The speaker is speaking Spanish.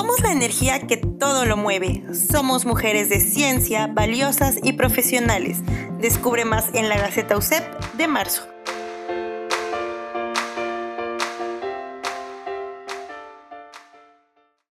Somos la energía que todo lo mueve. Somos mujeres de ciencia, valiosas y profesionales. Descubre más en la Gaceta USEP de marzo.